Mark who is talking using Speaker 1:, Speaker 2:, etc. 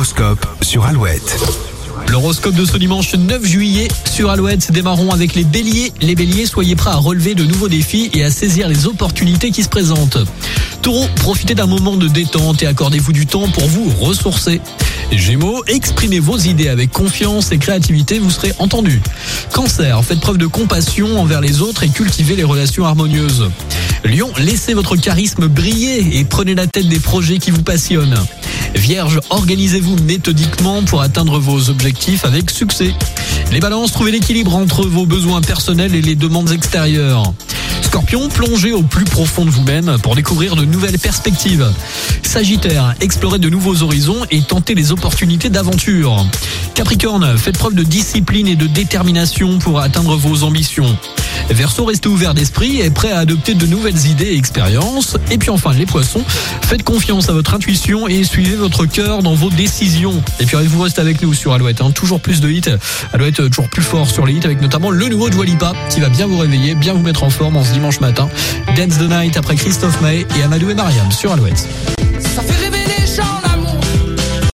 Speaker 1: L'horoscope sur Alouette.
Speaker 2: L'horoscope de ce dimanche 9 juillet sur Alouette. Démarrons avec les béliers. Les béliers, soyez prêts à relever de nouveaux défis et à saisir les opportunités qui se présentent. Taureau, profitez d'un moment de détente et accordez-vous du temps pour vous ressourcer. Gémeaux, exprimez vos idées avec confiance et créativité, vous serez entendu. Cancer, faites preuve de compassion envers les autres et cultivez les relations harmonieuses. Lion, laissez votre charisme briller et prenez la tête des projets qui vous passionnent. Vierge, organisez-vous méthodiquement pour atteindre vos objectifs avec succès. Les balances, trouvez l'équilibre entre vos besoins personnels et les demandes extérieures. Scorpion, plongez au plus profond de vous-même pour découvrir de nouvelles perspectives. Sagittaire, explorez de nouveaux horizons et tentez les opportunités d'aventure. Capricorne, faites preuve de discipline et de détermination pour atteindre vos ambitions. Verseau, restez ouvert d'esprit et prêt à adopter de nouvelles idées et expériences. Et puis enfin, les poissons, faites confiance à votre intuition et suivez votre cœur dans vos décisions. Et puis vous restez avec nous sur Alouette, hein. toujours plus de hits. Alouette toujours plus fort sur les hits avec notamment le nouveau de Walipa qui va bien vous réveiller, bien vous mettre en forme en ce dimanche matin. Dance the Night après Christophe Maé et Amadou et Mariam sur Alouette.